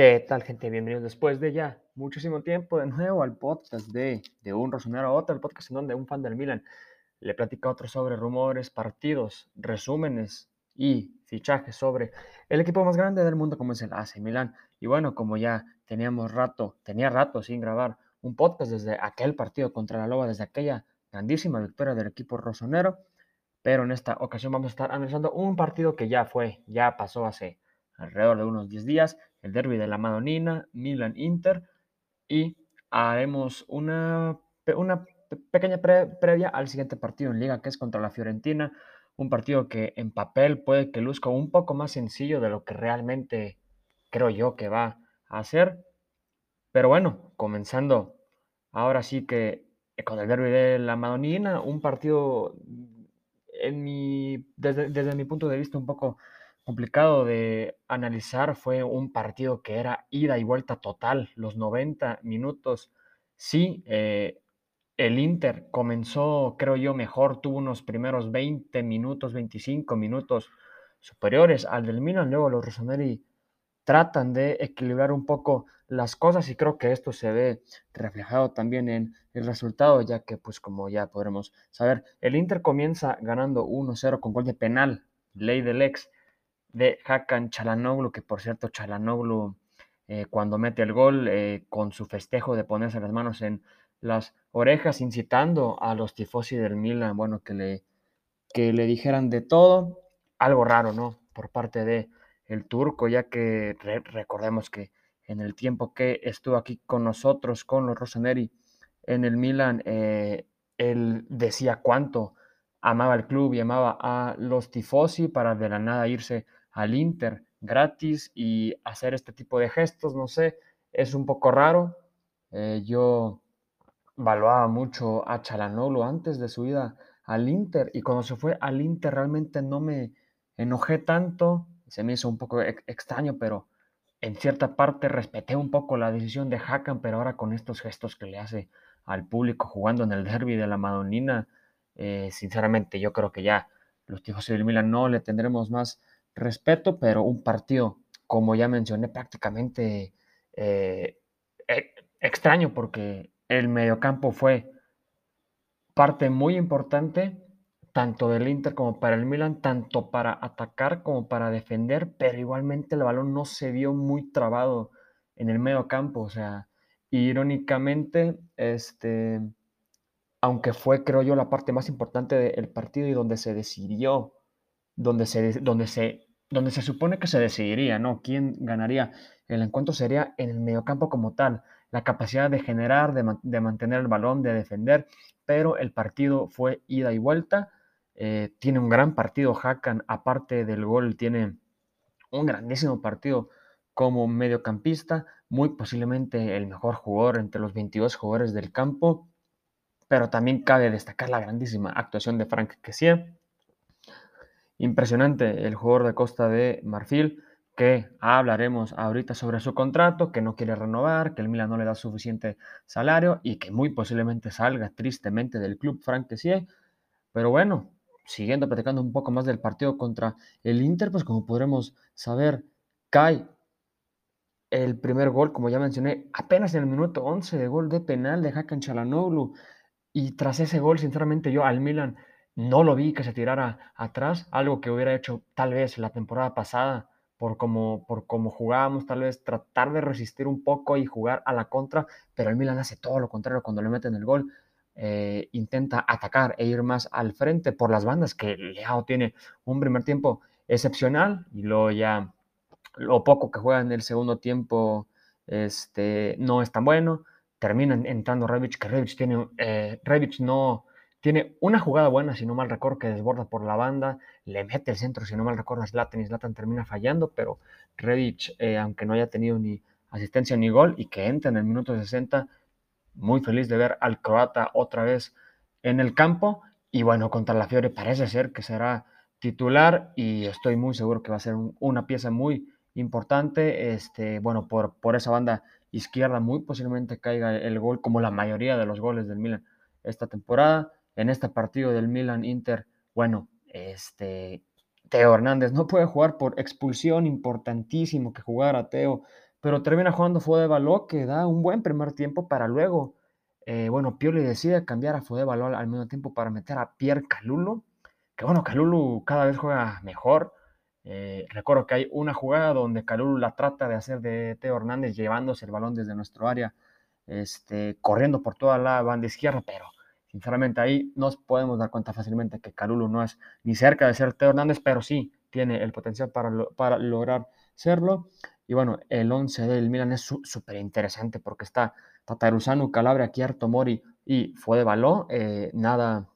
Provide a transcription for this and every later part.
¿Qué tal, gente? Bienvenidos después de ya muchísimo tiempo de nuevo al podcast de, de un rosonero a otro, el podcast en donde un fan del Milan le platica a otro sobre rumores, partidos, resúmenes y fichajes sobre el equipo más grande del mundo como es el AC Milan. Y bueno, como ya teníamos rato, tenía rato sin grabar un podcast desde aquel partido contra la Loba, desde aquella grandísima victoria del equipo rosonero, pero en esta ocasión vamos a estar analizando un partido que ya fue, ya pasó hace alrededor de unos 10 días, el derby de la Madonina, Milan-Inter, y haremos una, una pequeña previa al siguiente partido en liga, que es contra la Fiorentina, un partido que en papel puede que luzca un poco más sencillo de lo que realmente creo yo que va a ser. Pero bueno, comenzando ahora sí que con el derby de la Madonina, un partido en mi, desde, desde mi punto de vista un poco complicado de analizar. Fue un partido que era ida y vuelta total, los 90 minutos. Sí, eh, el Inter comenzó, creo yo, mejor, tuvo unos primeros 20 minutos, 25 minutos superiores al del Milan. Luego los Rossoneri tratan de equilibrar un poco las cosas y creo que esto se ve reflejado también en el resultado, ya que pues como ya podremos saber, el Inter comienza ganando 1-0 con gol de penal, ley del ex, de Hakan Chalanoglu, que por cierto Chalanoglu eh, cuando mete el gol eh, con su festejo de ponerse las manos en las orejas, incitando a los tifosi del Milan, bueno, que le, que le dijeran de todo, algo raro, ¿no? Por parte de el turco, ya que recordemos que en el tiempo que estuvo aquí con nosotros, con los Rossoneri en el Milan, eh, él decía cuánto amaba el club y amaba a los tifosi para de la nada irse al Inter gratis y hacer este tipo de gestos, no sé, es un poco raro. Eh, yo valuaba mucho a Chalanolo antes de su ida al Inter y cuando se fue al Inter realmente no me enojé tanto, se me hizo un poco extraño, pero en cierta parte respeté un poco la decisión de Hakan, pero ahora con estos gestos que le hace al público jugando en el derby de la Madonina, eh, sinceramente yo creo que ya los tipos del Milan no le tendremos más respeto, pero un partido, como ya mencioné, prácticamente eh, e, extraño porque el mediocampo fue parte muy importante tanto del Inter como para el Milan, tanto para atacar como para defender, pero igualmente el balón no se vio muy trabado en el medio campo, o sea, irónicamente, este, aunque fue, creo yo, la parte más importante del partido y donde se decidió donde se, donde se, donde se supone que se decidiría, ¿no? ¿Quién ganaría? El encuentro sería en el mediocampo como tal, la capacidad de generar, de, mantener el balón, de defender, pero el partido fue ida y vuelta. Eh, tiene un gran partido Hakan, aparte del gol, tiene un grandísimo partido como mediocampista, muy posiblemente el mejor jugador entre los 22 jugadores del campo, pero también cabe destacar la grandísima actuación de Frank Kessier, Impresionante el jugador de Costa de Marfil, que hablaremos ahorita sobre su contrato, que no quiere renovar, que el Milan no le da suficiente salario y que muy posiblemente salga tristemente del club franquecié. Pero bueno, siguiendo platicando un poco más del partido contra el Inter, pues como podremos saber, cae el primer gol, como ya mencioné, apenas en el minuto 11 de gol de penal de Hakan Chalanoglu. Y tras ese gol, sinceramente, yo al Milan no lo vi que se tirara atrás, algo que hubiera hecho tal vez la temporada pasada por cómo, por cómo jugábamos, tal vez tratar de resistir un poco y jugar a la contra, pero el Milan hace todo lo contrario cuando le meten el gol. Eh, intenta atacar e ir más al frente por las bandas, que Leao tiene un primer tiempo excepcional y luego ya lo poco que juega en el segundo tiempo este, no es tan bueno. Termina entrando Rebic, que Rebic tiene, eh, no, tiene una jugada buena, si no mal recuerdo, que desborda por la banda, le mete el centro, si no mal recuerdo, a Zlatan y Zlatan termina fallando, pero Redic, eh, aunque no haya tenido ni asistencia ni gol y que entra en el minuto 60, muy feliz de ver al croata otra vez en el campo. Y bueno, contra la Fiore parece ser que será titular y estoy muy seguro que va a ser una pieza muy importante. Este, bueno, por, por esa banda izquierda muy posiblemente caiga el gol como la mayoría de los goles del Milan esta temporada en este partido del Milan Inter, bueno, este Teo Hernández no puede jugar por expulsión, importantísimo que jugara Teo, pero termina jugando Fode Baló, que da un buen primer tiempo para luego, eh, bueno, Pioli decide cambiar a Fode Baló al mismo tiempo para meter a Pierre Calulu, que bueno, Calulu cada vez juega mejor. Eh, recuerdo que hay una jugada donde Calulu la trata de hacer de Teo Hernández llevándose el balón desde nuestro área, este, corriendo por toda la banda izquierda, pero sinceramente ahí nos podemos dar cuenta fácilmente que Calulu no es ni cerca de ser Teo Hernández, pero sí tiene el potencial para, para lograr serlo. Y bueno, el 11 del Milan es súper interesante porque está Tatarusanu, Calabria, Kierto, Mori y Fue Baló. Eh, nada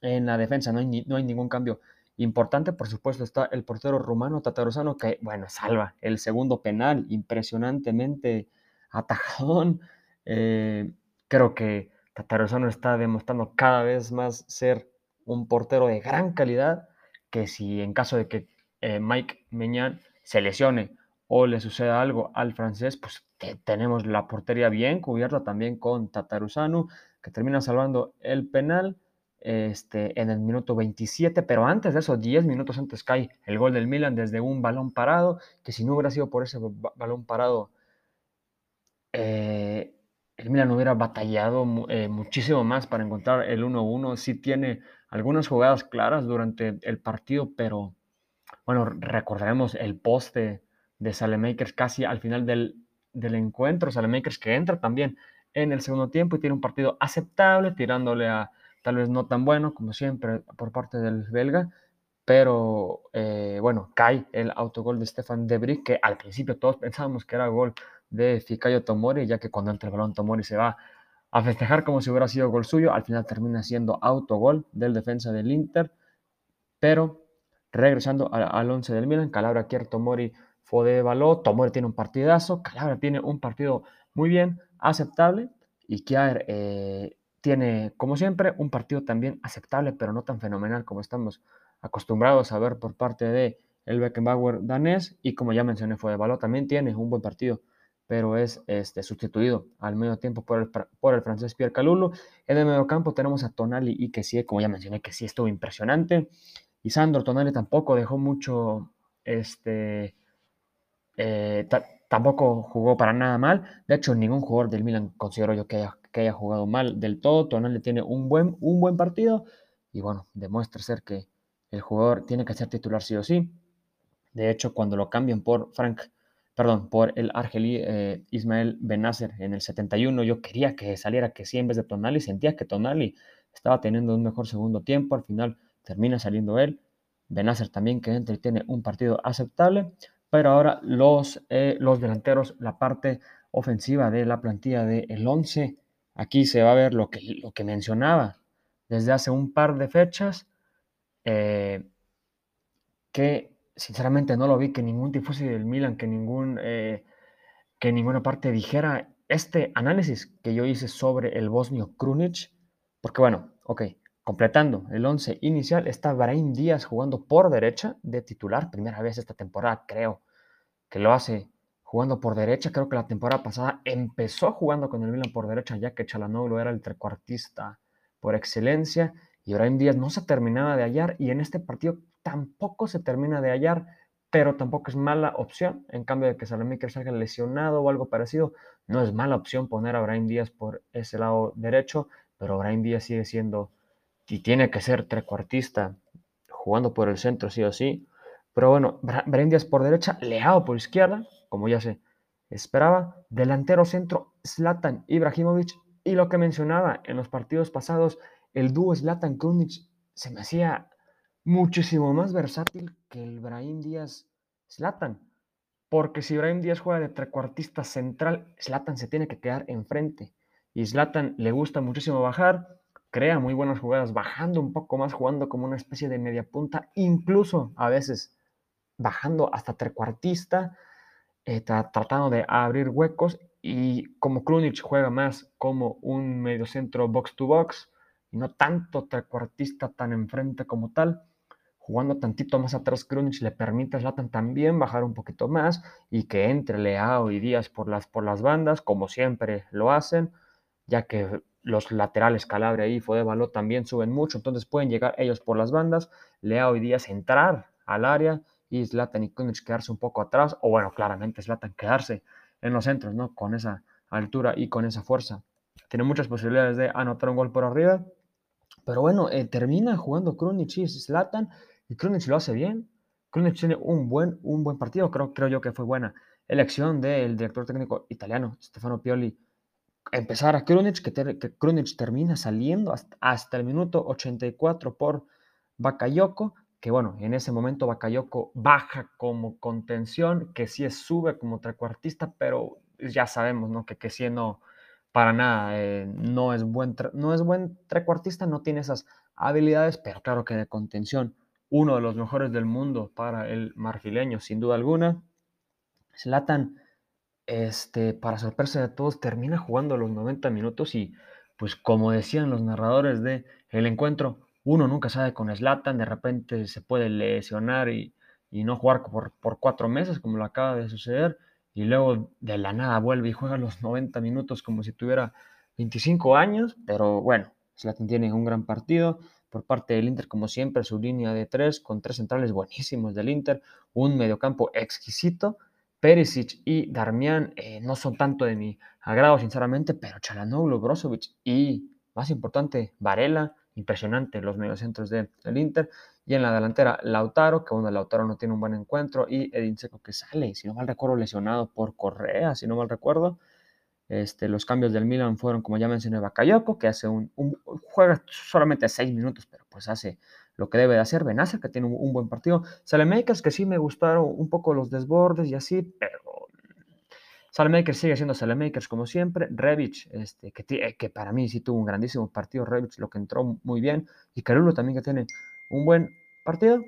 en la defensa, no hay, no hay ningún cambio importante. Por supuesto está el portero rumano Tatarusano que, bueno, salva el segundo penal impresionantemente atajadón. Eh, creo que Tatarusano está demostrando cada vez más ser un portero de gran calidad que si en caso de que eh, Mike Meñán se lesione o le suceda algo al francés, pues tenemos la portería bien cubierta también con Tataruzanu, que termina salvando el penal este, en el minuto 27, pero antes de eso, 10 minutos antes cae el gol del Milan desde un balón parado, que si no hubiera sido por ese balón parado, eh, el Milan hubiera batallado eh, muchísimo más para encontrar el 1-1. Sí tiene algunas jugadas claras durante el partido, pero bueno, recordaremos el poste de Salemakers casi al final del, del encuentro. Salemakers que entra también en el segundo tiempo y tiene un partido aceptable, tirándole a tal vez no tan bueno como siempre por parte del belga, pero eh, bueno, cae el autogol de Stefan Debris, que al principio todos pensábamos que era gol de Fikayo Tomori, ya que cuando entra el balón Tomori se va a festejar como si hubiera sido gol suyo, al final termina siendo autogol del defensa del Inter, pero regresando al 11 del Milan, Calabria, Kier, Tomori, Fode Baló, Tomori tiene un partidazo, Calabria tiene un partido muy bien, aceptable, y Kier eh, tiene, como siempre, un partido también aceptable, pero no tan fenomenal como estamos acostumbrados a ver por parte de el Beckenbauer danés, y como ya mencioné, Fode Baló también tiene un buen partido pero es este, sustituido al medio tiempo por el, por el francés Pierre Calulu. En el medio campo tenemos a Tonali y que sí, como ya mencioné, que sí estuvo impresionante. Y Sandro Tonali tampoco dejó mucho, este, eh, tampoco jugó para nada mal. De hecho, ningún jugador del Milan considero yo que haya, que haya jugado mal del todo. Tonali tiene un buen, un buen partido y bueno, demuestra ser que el jugador tiene que ser titular sí o sí. De hecho, cuando lo cambian por Frank perdón, por el argelí eh, Ismael Benacer en el 71. Yo quería que saliera que sí en vez de Tonali, sentía que Tonali estaba teniendo un mejor segundo tiempo, al final termina saliendo él. Benacer también que entra y tiene un partido aceptable, pero ahora los, eh, los delanteros, la parte ofensiva de la plantilla del el 11, aquí se va a ver lo que, lo que mencionaba desde hace un par de fechas, eh, que sinceramente no lo vi que ningún tifosi del Milan, que, ningún, eh, que ninguna parte dijera este análisis que yo hice sobre el bosnio Krunic, porque bueno, ok, completando el 11 inicial está Brahim Díaz jugando por derecha de titular, primera vez esta temporada creo que lo hace jugando por derecha, creo que la temporada pasada empezó jugando con el Milan por derecha ya que Chalanoglu era el trecuartista por excelencia y Brahim Díaz no se terminaba de hallar y en este partido tampoco se termina de hallar, pero tampoco es mala opción. En cambio de que Salamaker salga lesionado o algo parecido, no es mala opción poner a Brian Díaz por ese lado derecho, pero Brian Díaz sigue siendo y tiene que ser trecuartista jugando por el centro sí o sí. Pero bueno, Brian Díaz por derecha, Leao por izquierda, como ya se esperaba. Delantero centro, Zlatan Ibrahimovic. Y lo que mencionaba en los partidos pasados, el dúo Zlatan Krunic se me hacía muchísimo más versátil que el Brahim Díaz Slatan. Porque si Brahim Díaz juega de trecuartista central, Slatan se tiene que quedar enfrente. Y Slatan le gusta muchísimo bajar, crea muy buenas jugadas, bajando un poco más, jugando como una especie de media punta, incluso a veces bajando hasta trecuartista, eh, tratando de abrir huecos. Y como Krunic juega más como un mediocentro box to box, y no tanto trecuartista tan enfrente como tal, jugando tantito más atrás, Krunic le permite a Zlatan también bajar un poquito más y que entre Leao y Díaz por las, por las bandas, como siempre lo hacen, ya que los laterales Calabria y Fodevalo también suben mucho, entonces pueden llegar ellos por las bandas, Leao y Díaz entrar al área y Zlatan y Krunic quedarse un poco atrás, o bueno, claramente Zlatan quedarse en los centros, ¿no? Con esa altura y con esa fuerza. Tiene muchas posibilidades de anotar un gol por arriba. Pero bueno, eh, termina jugando Krunic y Zlatan y Krunic lo hace bien. Krunic tiene un buen, un buen partido, creo, creo yo que fue buena elección del director técnico italiano, Stefano Pioli, empezar a Krunic, que, termina saliendo hasta, el minuto 84 por Bakayoko, que bueno, en ese momento Bakayoko baja como contención, que sí sube como trecuartista, pero ya sabemos, ¿no? Que, que sí no, para nada, eh, no, es buen, no es buen trecuartista, no tiene esas habilidades, pero claro que de contención, uno de los mejores del mundo para el marfileño, sin duda alguna. Zlatan, este, para sorpresa de todos, termina jugando los 90 minutos y, pues como decían los narradores de el encuentro, uno nunca sabe con Zlatan, de repente se puede lesionar y, no jugar por, por, cuatro meses, como lo acaba de suceder, y luego de la nada vuelve y juega los 90 minutos como si tuviera 25 años, pero bueno, Zlatan tiene un gran partido. Por parte del Inter, como siempre, su línea de tres, con tres centrales buenísimos del Inter, un mediocampo exquisito, Perisic y Darmian eh, no son tanto de mi agrado, sinceramente, pero Chalanoglu, Brozovic y, más importante, Varela, impresionante los mediocentros del Inter. Y en la delantera, Lautaro, que bueno, Lautaro no tiene un buen encuentro, y Edin Seco que sale, si no mal recuerdo, lesionado por Correa, si no mal recuerdo. Este, los cambios del Milan fueron, como ya mencioné, Bakayoko, que hace un, juega solamente seis minutos, pero pues hace lo que debe de hacer. Benacer, que tiene un, buen partido. Salemakers, que sí me gustaron un poco los desbordes y así, pero Salemakers sigue siendo Salemakers como siempre. Revich, este, que, eh, que para mí sí tuvo un grandísimo partido. Revich, lo que entró muy bien. Y Carulo también, que tiene un buen partido.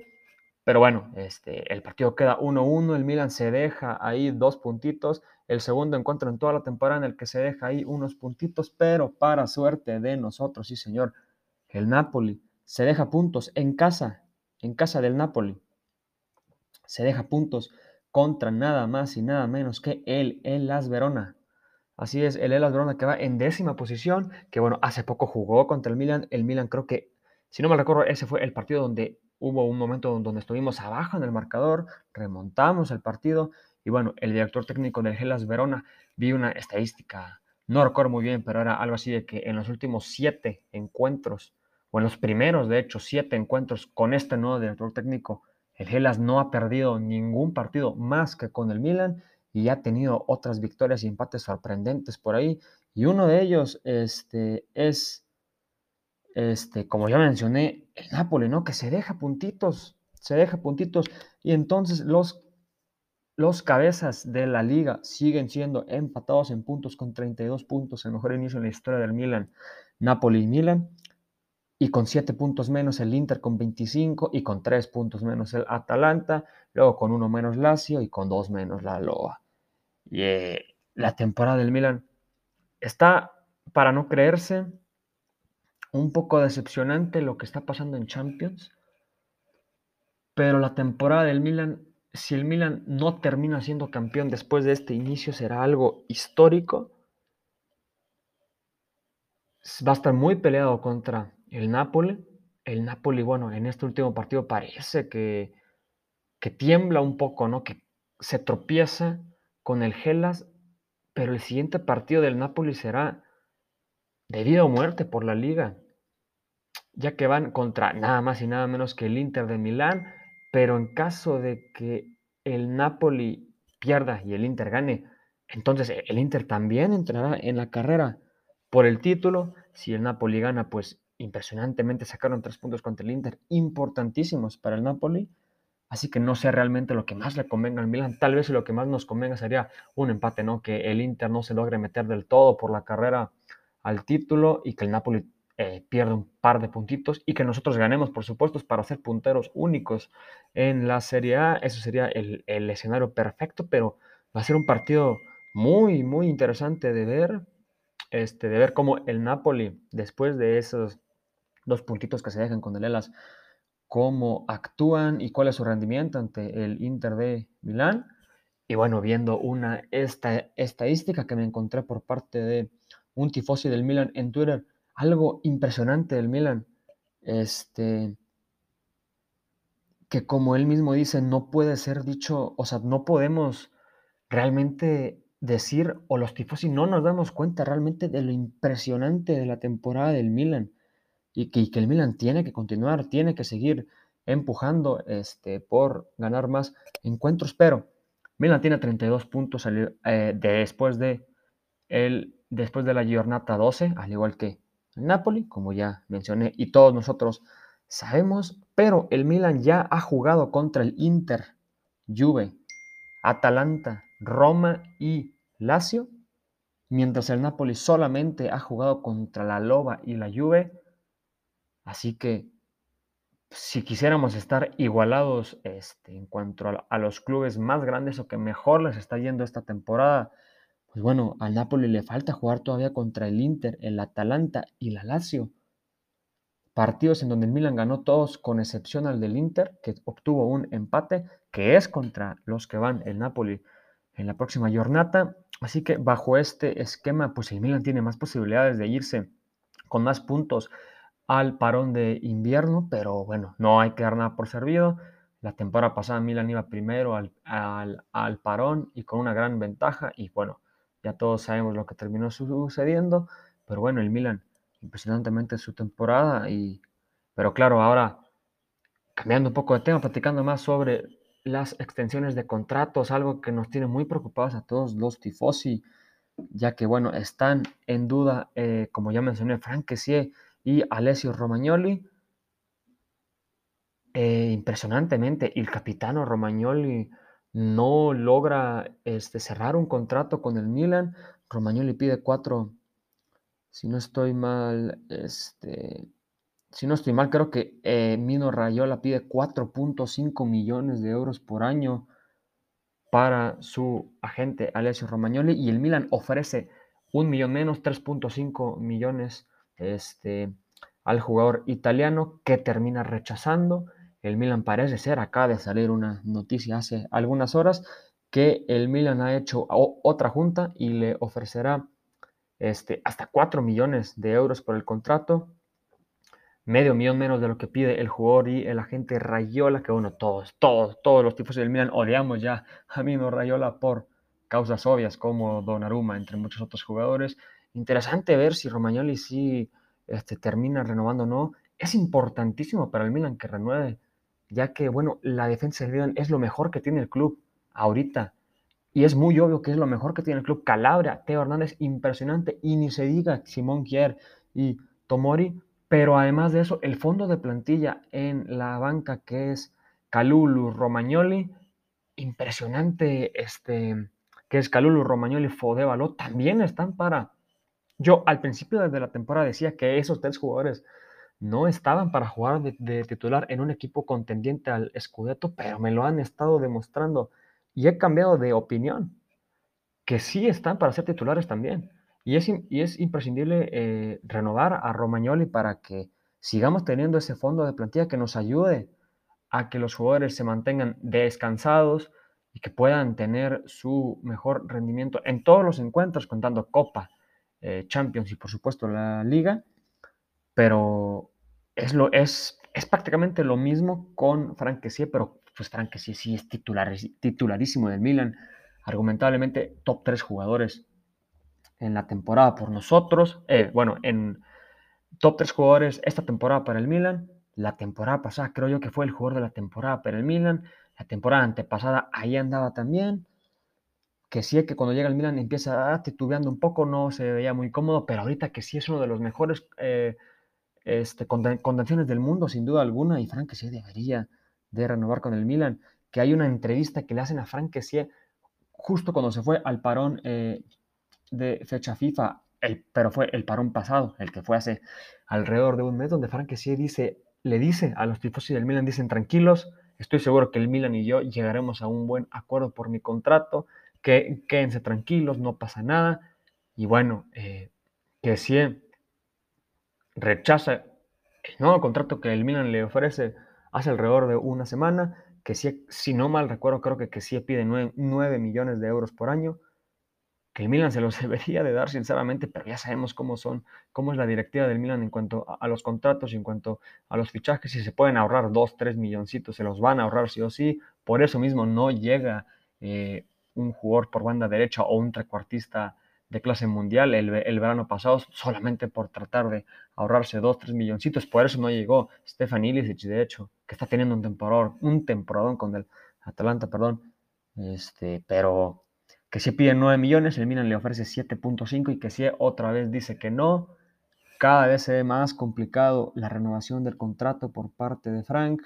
Pero bueno, este, el partido queda 1-1, el Milan se deja ahí dos puntitos, el segundo encuentro en toda la temporada en el que se deja ahí unos puntitos, pero para suerte de nosotros, sí señor, el Napoli se deja puntos en casa, en casa del Napoli. Se deja puntos contra nada más y nada menos que el Elas Verona. Así es, el Elas Verona que va en décima posición, que bueno, hace poco jugó contra el Milan. El Milan creo que, si no me recuerdo, ese fue el partido donde hubo un momento donde estuvimos abajo en el marcador, remontamos el partido y bueno, el director técnico del Hellas Verona vi una estadística, no recuerdo muy bien, pero era algo así de que en los últimos siete encuentros o en los primeros, de hecho, siete encuentros con este nuevo director técnico, el Hellas no ha perdido ningún partido más que con el Milan y ha tenido otras victorias y empates sorprendentes por ahí. Y uno de ellos este, es, este, como ya mencioné, el Napoli, ¿no? Que se deja puntitos, se deja puntitos. Y entonces los, los cabezas de la liga siguen siendo empatados en puntos con 32 puntos, el mejor inicio en la historia del Milan, Napoli y Milan y con 7 puntos menos el Inter con 25 y con 3 puntos menos el Atalanta, luego con uno menos Lazio y con 2 menos la Loa. Y eh, la temporada del Milan está, para no creerse, un poco decepcionante lo que está pasando en Champions, pero la temporada del Milan, si el Milan no termina siendo campeón después de este inicio, será algo histórico. Va a estar muy peleado contra el Napoli, el Napoli, bueno, en este último partido parece que, que tiembla un poco, ¿no? Que se tropieza con el Gelas, pero el siguiente partido del Napoli será de vida o muerte por la liga, ya que van contra nada más y nada menos que el Inter de Milán, pero en caso de que el Napoli pierda y el Inter gane, entonces el Inter también entrará en la carrera por el título. Si el Napoli gana, pues impresionantemente sacaron tres puntos contra el Inter, importantísimos para el Napoli. Así que no sé realmente lo que más le convenga al Milan. Tal vez lo que más nos convenga sería un empate, ¿no? Que el Inter no se logre meter del todo por la carrera al título y que el Napoli eh, pierda un par de puntitos y que nosotros ganemos, por supuesto, para ser punteros únicos en la Serie A. Eso sería el, el escenario perfecto, pero va a ser un partido muy, muy interesante de ver. Este, de ver cómo el Napoli, después de esos dos puntitos que se dejan con el Elas, cómo actúan y cuál es su rendimiento ante el Inter de Milán. Y bueno, viendo una esta, estadística que me encontré por parte de un tifosi del Milan en Twitter, algo impresionante del Milan, este, que como él mismo dice, no puede ser dicho, o sea, no podemos realmente decir, o los tifosi no nos damos cuenta realmente de lo impresionante de la temporada del Milan y que, el Milan tiene que continuar, tiene que seguir empujando este, por ganar más encuentros, pero Milan tiene 32 puntos eh, después, de el, después de la jornada 12, al igual que Napoli, como ya mencioné, y todos nosotros sabemos, pero el Milan ya ha jugado contra el Inter, Juve, Atalanta, Roma y Lazio, mientras el Napoli solamente ha jugado contra la Loba y la Juve. Así que si quisiéramos estar igualados este, en cuanto a, los clubes más grandes o que mejor les está yendo esta temporada, pues bueno, al Napoli le falta jugar todavía contra el Inter, el Atalanta y la Lazio. Partidos en donde el Milan ganó todos, con excepción al del Inter, que obtuvo un empate, que es contra los que van el Napoli en la próxima jornada. Así que bajo este esquema, pues el Milan tiene más posibilidades de irse con más puntos al parón de invierno, pero bueno, no hay que dar nada por servido. La temporada pasada Milan iba primero al, al, parón y con una gran ventaja y bueno, ya todos sabemos lo que terminó sucediendo, pero bueno, el Milan impresionantemente su temporada y pero claro, ahora cambiando un poco de tema, platicando más sobre las extensiones de contratos, algo que nos tiene muy preocupados a todos los tifosi, ya que bueno, están en duda, eh, como ya mencioné, Frank Kessie y Alessio Romagnoli. Eh, impresionantemente, el capitano Romagnoli no logra este, cerrar un contrato con el Milan. Romagnoli pide cuatro, si no estoy mal, este, si no estoy mal, creo que eh, Mino Rayola pide 4.5 millones de euros por año para su agente Alessio Romagnoli y el Milan ofrece un millón menos, 3.5 millones este, al jugador italiano que termina rechazando. El Milan parece ser, acaba de salir una noticia hace algunas horas, que el Milan ha hecho otra junta y le ofrecerá este, hasta 4 millones de euros por el contrato, medio millón menos de lo que pide el jugador y el agente Rayola, que bueno, todos, todos, todos los tipos del Milan odiamos ya a Mino Rayola por causas obvias como Donnarumma, entre muchos otros jugadores. Interesante ver si Romagnoli sí este, termina renovando o no. Es importantísimo para el Milan que renueve, ya que, bueno, la defensa del Milan es lo mejor que tiene el club ahorita. Y es muy obvio que es lo mejor que tiene el club. Calabria, Teo Hernández, impresionante. Y ni se diga Simón Kier y Tomori. Pero además de eso, el fondo de plantilla en la banca que es Calulu, Romagnoli, impresionante, este, que es Calulu, Romagnoli, Fodevalo, también están para yo al principio de la temporada decía que esos tres jugadores no estaban para jugar de, titular en un equipo contendiente al Scudetto, pero me lo han estado demostrando y he cambiado de opinión, que sí están para ser titulares también. Y es, y es imprescindible eh, renovar a Romagnoli para que sigamos teniendo ese fondo de plantilla que nos ayude a que los jugadores se mantengan descansados y que puedan tener su mejor rendimiento en todos los encuentros, contando Copa, eh, Champions y por supuesto la liga, pero es, lo, es, es prácticamente lo mismo con Frank pero pues Frank sí es titular, titularísimo del Milan, argumentablemente top 3 jugadores en la temporada por nosotros, eh, bueno, en top 3 jugadores esta temporada para el Milan, la temporada pasada creo yo que fue el jugador de la temporada para el Milan, la temporada antepasada ahí andaba también, que sí que cuando llega el Milan empieza titubeando un poco, no se veía muy cómodo, pero ahorita que sí es uno de los mejores eh, este, contenciones del mundo, sin duda alguna, y Frank sí debería de renovar con el Milan, que hay una entrevista que le hacen a Frank sí justo cuando se fue al parón eh, de fecha FIFA, el, pero fue el parón pasado, el que fue hace alrededor de un mes, donde Frank sí dice, le dice a los tifosi del Milan, dicen tranquilos, estoy seguro que el Milan y yo llegaremos a un buen acuerdo por mi contrato, que quédense tranquilos, no pasa nada. Y bueno, eh, que si rechaza el nuevo contrato que el Milan le ofrece hace alrededor de una semana, que si, si no mal recuerdo, creo que, que sí pide 9, millones de euros por año, que el Milan se los debería de dar sinceramente, pero ya sabemos cómo son, cómo es la directiva del Milan en cuanto a, los contratos, en cuanto a los fichajes, si se pueden ahorrar 2, 3 milloncitos, se los van a ahorrar sí o sí, por eso mismo no llega eh, un jugador por banda derecha o un trecuartista de clase mundial el, verano pasado solamente por tratar de ahorrarse 2, 3 milloncitos. Por eso no llegó Stefan Ilicic, de hecho, que está teniendo un temporador, un temporadón con el Atalanta, perdón. Este, pero que si pide 9 millones, el Milan le ofrece 7.5 y que si otra vez dice que no. Cada vez se ve más complicado la renovación del contrato por parte de Frank.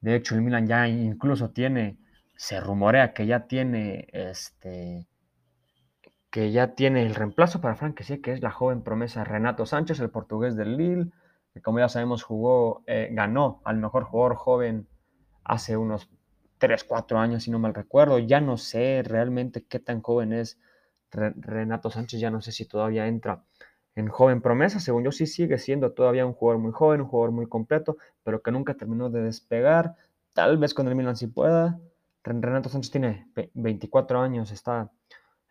De hecho, el Milan ya incluso tiene, se rumorea que ya tiene este que ya tiene el reemplazo para Frank sí, que es la joven promesa Renato Sánchez, el portugués del Lille, que como ya sabemos jugó, eh, ganó al mejor jugador joven hace unos 3, 4 años, si no mal recuerdo. Ya no sé realmente qué tan joven es Renato Sánchez, ya no sé si todavía entra en joven promesa. Según yo, sí sigue siendo todavía un jugador muy joven, un jugador muy completo, pero que nunca terminó de despegar. Tal vez con el Milan sí pueda. Renato Sánchez tiene 24 años, está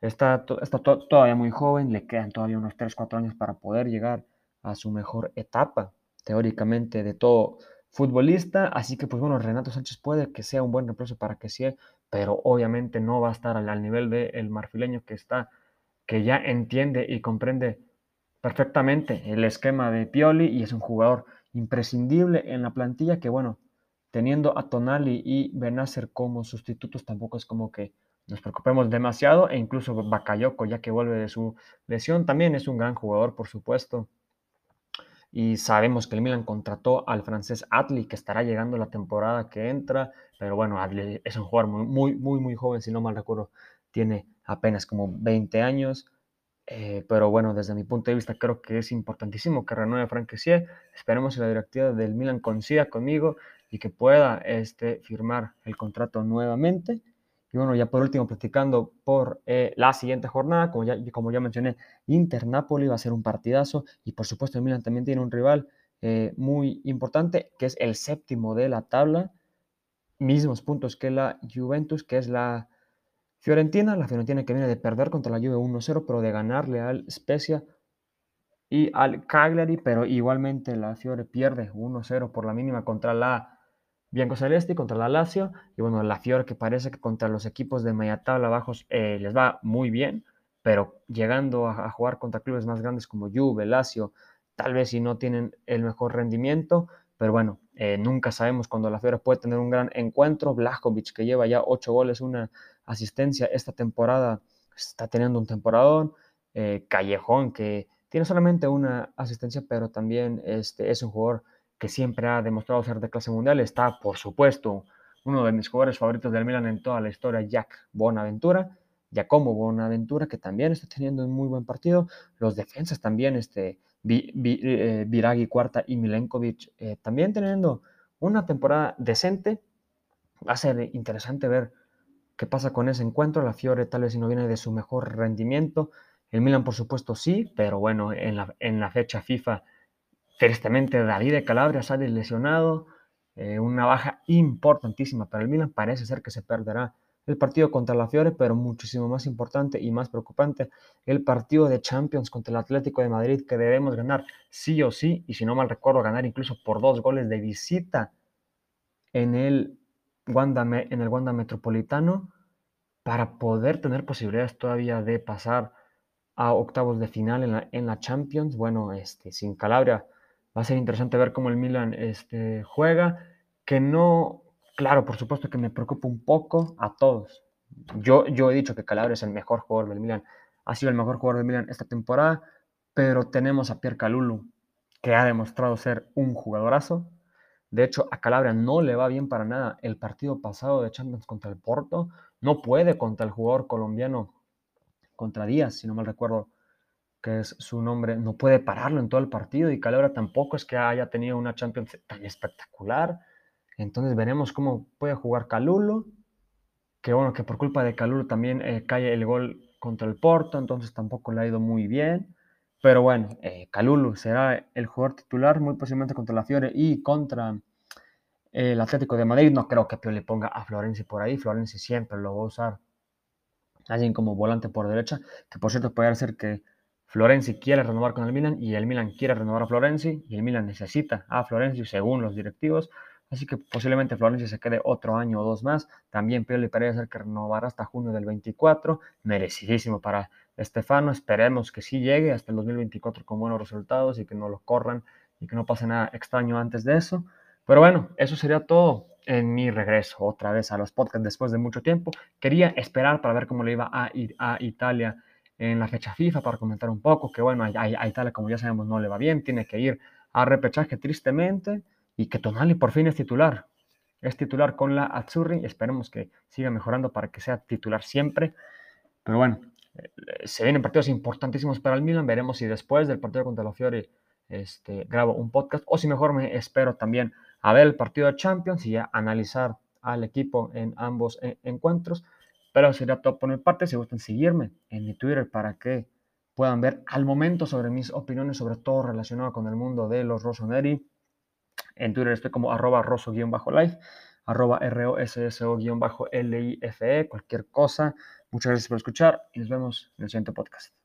Está, está todavía muy joven, le quedan todavía unos 3, 4 años para poder llegar a su mejor etapa, teóricamente, de todo futbolista. Así que, pues bueno, Renato Sánchez puede que sea un buen reemplazo para que sí, pero obviamente no va a estar al, nivel del marfileño que está, que ya entiende y comprende perfectamente el esquema de Pioli y es un jugador imprescindible en la plantilla que, bueno, teniendo a Tonali y Benacer como sustitutos, tampoco es como que nos preocupemos demasiado e incluso Bakayoko, ya que vuelve de su lesión, también es un gran jugador, por supuesto. Y sabemos que el Milan contrató al francés Atli, que estará llegando la temporada que entra, pero bueno, Atli es un jugador muy, muy, muy, joven, si no mal recuerdo, tiene apenas como 20 años. Eh, pero bueno, desde mi punto de vista creo que es importantísimo que renueve Frank Esperemos que la directiva del Milan coincida conmigo y que pueda este, firmar el contrato nuevamente. Y bueno, ya por último, platicando por eh, la siguiente jornada, como ya, como ya mencioné, Inter-Napoli va a ser un partidazo y por supuesto el Milan también tiene un rival eh, muy importante, que es el séptimo de la tabla, mismos puntos que la Juventus, que es la Fiorentina, la Fiorentina que viene de perder contra la Juve 1-0, pero de ganarle al Spezia y al Cagliari, pero igualmente la Fiore pierde 1-0 por la mínima contra la Bianco Celesti contra la Lazio. Y bueno, la Fiore que parece que contra los equipos de media tabla bajos eh, les va muy bien, pero llegando a, jugar contra clubes más grandes como Juve, Lazio, tal vez si no tienen el mejor rendimiento, pero bueno, eh, nunca sabemos cuando la Fiore puede tener un gran encuentro. Blajovic, que lleva ya ocho goles, una asistencia esta temporada, está teniendo un temporadón. Eh, Callejón, que tiene solamente una asistencia, pero también este, es un jugador que siempre ha demostrado ser de clase mundial. Está, por supuesto, uno de mis jugadores favoritos del Milan en toda la historia, Jack Bonaventura. Giacomo Bonaventura, que también está teniendo un muy buen partido. Los defensas también, este, eh, Viragi Cuarta y Milenkovic, eh, también teniendo una temporada decente. Va a ser interesante ver qué pasa con ese encuentro. La Fiore tal vez si no viene de su mejor rendimiento. El Milan, por supuesto, sí, pero bueno, en la, en la fecha FIFA Tristemente, David de Calabria sale lesionado, eh, una baja importantísima para el Milan. Parece ser que se perderá el partido contra la Fiore, pero muchísimo más importante y más preocupante, el partido de Champions contra el Atlético de Madrid, que debemos ganar sí o sí, y si no mal recuerdo, ganar incluso por dos goles de visita en el Wanda, en el Wanda Metropolitano, para poder tener posibilidades todavía de pasar a octavos de final en la, en la Champions. Bueno, este, sin Calabria Va a ser interesante ver cómo el Milan este, juega, que no, claro, por supuesto que me preocupa un poco a todos. Yo, yo he dicho que Calabria es el mejor jugador del Milan, ha sido el mejor jugador del Milan esta temporada, pero tenemos a Pierre Calulu, que ha demostrado ser un jugadorazo. De hecho, a Calabria no le va bien para nada. El partido pasado de Champions contra el Porto no puede contra el jugador colombiano, contra Díaz, si no mal recuerdo, que es su nombre, no puede pararlo en todo el partido y Calabria tampoco es que haya tenido una Champions tan espectacular. Entonces veremos cómo puede jugar Calulo, que bueno, que por culpa de Calulo también eh, cae el gol contra el Porto, entonces tampoco le ha ido muy bien. Pero bueno, eh, Calulo será el jugador titular muy posiblemente contra la Fiore y contra el Atlético de Madrid. No creo que Pio le ponga a Florenzi por ahí, Florenzi siempre lo va a usar alguien como volante por derecha, que por cierto puede ser que Florenzi quiere renovar con el Milan y el Milan quiere renovar a Florenzi y el Milan necesita a Florenzi según los directivos. Así que posiblemente Florencia se quede otro año o dos más. También Pioli parece ser que renovará hasta junio del 24. Merecidísimo para Estefano. Esperemos que sí llegue hasta el 2024 con buenos resultados y que no lo corran y que no pase nada extraño antes de eso. Pero bueno, eso sería todo en mi regreso otra vez a los podcasts después de mucho tiempo. Quería esperar para ver cómo le iba a ir a Italia en la fecha FIFA para comentar un poco, que bueno, a, Italia como ya sabemos no le va bien, tiene que ir a repechaje tristemente y que Tonali por fin es titular. Es titular con la Azzurri esperemos que siga mejorando para que sea titular siempre. Pero bueno, eh, se vienen partidos importantísimos para el Milan. Veremos si después del partido contra la Fiori este, grabo un podcast o si mejor me espero también a ver el partido de Champions y a analizar al equipo en ambos eh, encuentros. Pero sería todo por mi parte. Si gustan seguirme en mi Twitter para que puedan ver al momento sobre mis opiniones, sobre todo relacionado con el mundo de los Rossoneri. En Twitter estoy como arroba rosso-life, arroba rosso-life, cualquier cosa. Muchas gracias por escuchar y nos vemos en el siguiente podcast.